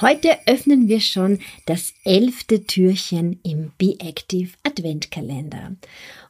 Heute öffnen wir schon das elfte Türchen im Be Active Adventkalender.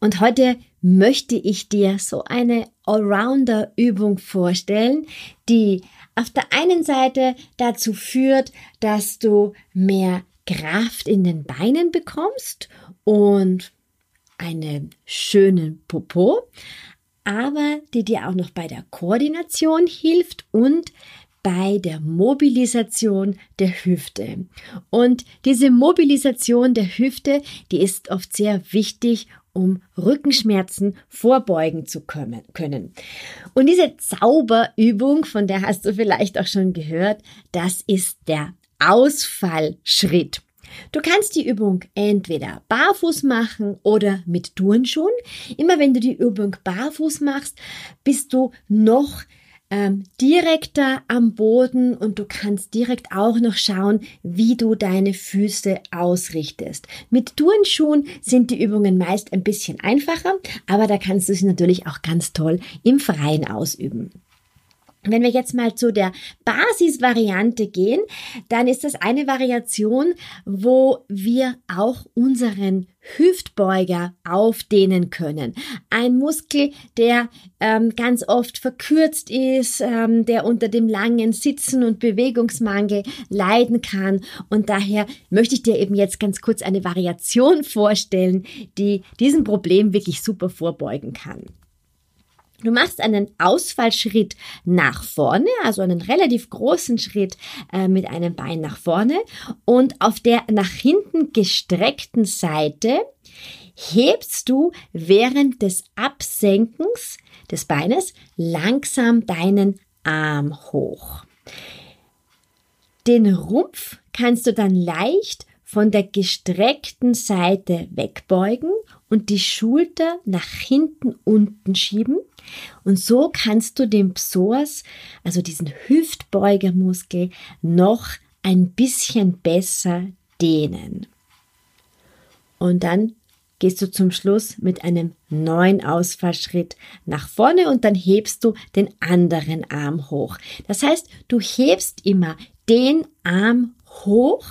Und heute möchte ich dir so eine Allrounder-Übung vorstellen, die auf der einen Seite dazu führt, dass du mehr Kraft in den Beinen bekommst und einen schönen Popo, aber die dir auch noch bei der Koordination hilft und bei der Mobilisation der Hüfte. Und diese Mobilisation der Hüfte, die ist oft sehr wichtig, um Rückenschmerzen vorbeugen zu können. Und diese Zauberübung, von der hast du vielleicht auch schon gehört, das ist der Ausfallschritt. Du kannst die Übung entweder barfuß machen oder mit Turnschuhen. Immer wenn du die Übung barfuß machst, bist du noch ähm, direkter am Boden und du kannst direkt auch noch schauen, wie du deine Füße ausrichtest. Mit Turnschuhen sind die Übungen meist ein bisschen einfacher, aber da kannst du sie natürlich auch ganz toll im Freien ausüben. Wenn wir jetzt mal zu der Basisvariante gehen, dann ist das eine Variation, wo wir auch unseren Hüftbeuger aufdehnen können. Ein Muskel, der ähm, ganz oft verkürzt ist, ähm, der unter dem langen Sitzen und Bewegungsmangel leiden kann. Und daher möchte ich dir eben jetzt ganz kurz eine Variation vorstellen, die diesem Problem wirklich super vorbeugen kann. Du machst einen Ausfallschritt nach vorne, also einen relativ großen Schritt äh, mit einem Bein nach vorne und auf der nach hinten gestreckten Seite hebst du während des Absenkens des Beines langsam deinen Arm hoch. Den Rumpf kannst du dann leicht von der gestreckten Seite wegbeugen und die Schulter nach hinten unten schieben. Und so kannst du den Psoas, also diesen Hüftbeugermuskel, noch ein bisschen besser dehnen. Und dann gehst du zum Schluss mit einem neuen Ausfallschritt nach vorne und dann hebst du den anderen Arm hoch. Das heißt, du hebst immer den Arm hoch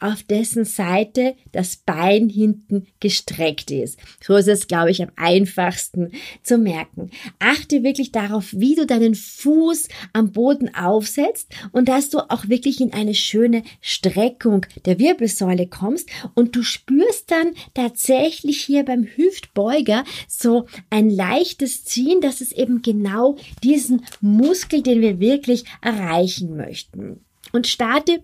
auf dessen Seite das Bein hinten gestreckt ist. So ist es, glaube ich, am einfachsten zu merken. Achte wirklich darauf, wie du deinen Fuß am Boden aufsetzt und dass du auch wirklich in eine schöne Streckung der Wirbelsäule kommst und du spürst dann tatsächlich hier beim Hüftbeuger so ein leichtes Ziehen, dass es eben genau diesen Muskel, den wir wirklich erreichen möchten. Und starte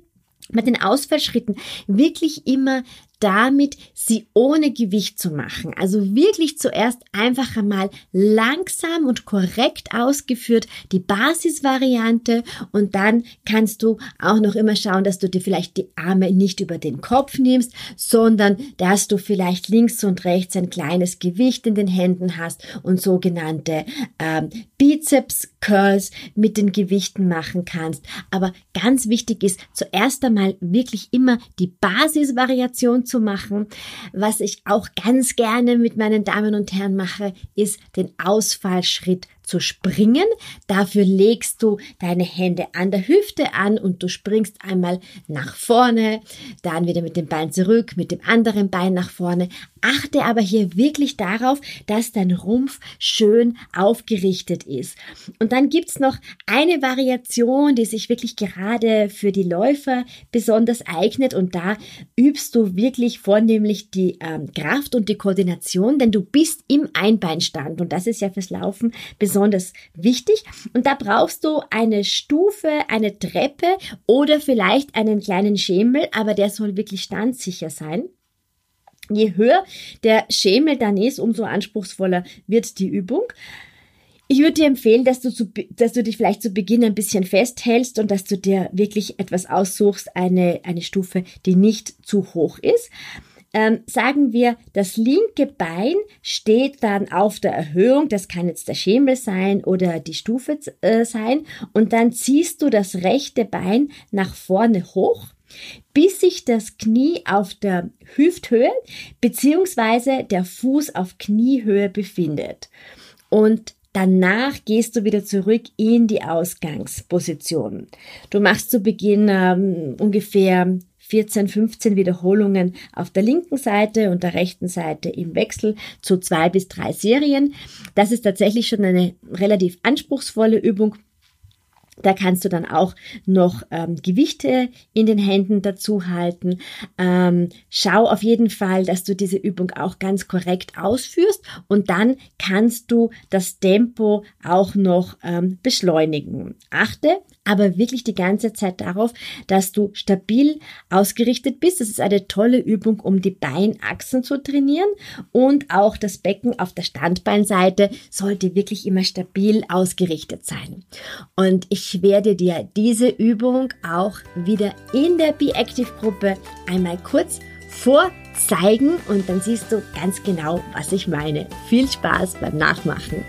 mit den Ausfallschritten wirklich immer damit, sie ohne Gewicht zu machen. Also wirklich zuerst einfach einmal langsam und korrekt ausgeführt die Basisvariante und dann kannst du auch noch immer schauen, dass du dir vielleicht die Arme nicht über den Kopf nimmst, sondern dass du vielleicht links und rechts ein kleines Gewicht in den Händen hast und sogenannte ähm, Bizeps Curls mit den Gewichten machen kannst. Aber ganz wichtig ist zuerst einmal wirklich immer die Basisvariation zu machen. Was ich auch ganz gerne mit meinen Damen und Herren mache, ist den Ausfallschritt zu springen. Dafür legst du deine Hände an der Hüfte an und du springst einmal nach vorne, dann wieder mit dem Bein zurück, mit dem anderen Bein nach vorne. Achte aber hier wirklich darauf, dass dein Rumpf schön aufgerichtet ist. Und dann gibt's noch eine Variation, die sich wirklich gerade für die Läufer besonders eignet und da übst du wirklich vornehmlich die ähm, Kraft und die Koordination, denn du bist im Einbeinstand und das ist ja fürs Laufen besonders besonders wichtig. Und da brauchst du eine Stufe, eine Treppe oder vielleicht einen kleinen Schemel, aber der soll wirklich standsicher sein. Je höher der Schemel dann ist, umso anspruchsvoller wird die Übung. Ich würde dir empfehlen, dass du, zu, dass du dich vielleicht zu Beginn ein bisschen festhältst und dass du dir wirklich etwas aussuchst, eine, eine Stufe, die nicht zu hoch ist. Ähm, sagen wir, das linke Bein steht dann auf der Erhöhung, das kann jetzt der Schemel sein oder die Stufe äh, sein, und dann ziehst du das rechte Bein nach vorne hoch bis sich das Knie auf der Hüfthöhe beziehungsweise der Fuß auf Kniehöhe befindet. Und Danach gehst du wieder zurück in die Ausgangsposition. Du machst zu Beginn ähm, ungefähr 14, 15 Wiederholungen auf der linken Seite und der rechten Seite im Wechsel zu zwei bis drei Serien. Das ist tatsächlich schon eine relativ anspruchsvolle Übung. Da kannst du dann auch noch ähm, Gewichte in den Händen dazu halten. Ähm, schau auf jeden Fall, dass du diese Übung auch ganz korrekt ausführst und dann kannst du das Tempo auch noch ähm, beschleunigen. Achte aber wirklich die ganze Zeit darauf, dass du stabil ausgerichtet bist. Das ist eine tolle Übung, um die Beinachsen zu trainieren und auch das Becken auf der Standbeinseite sollte wirklich immer stabil ausgerichtet sein. Und ich werde dir diese Übung auch wieder in der Be Active Gruppe einmal kurz vorzeigen und dann siehst du ganz genau, was ich meine. Viel Spaß beim Nachmachen.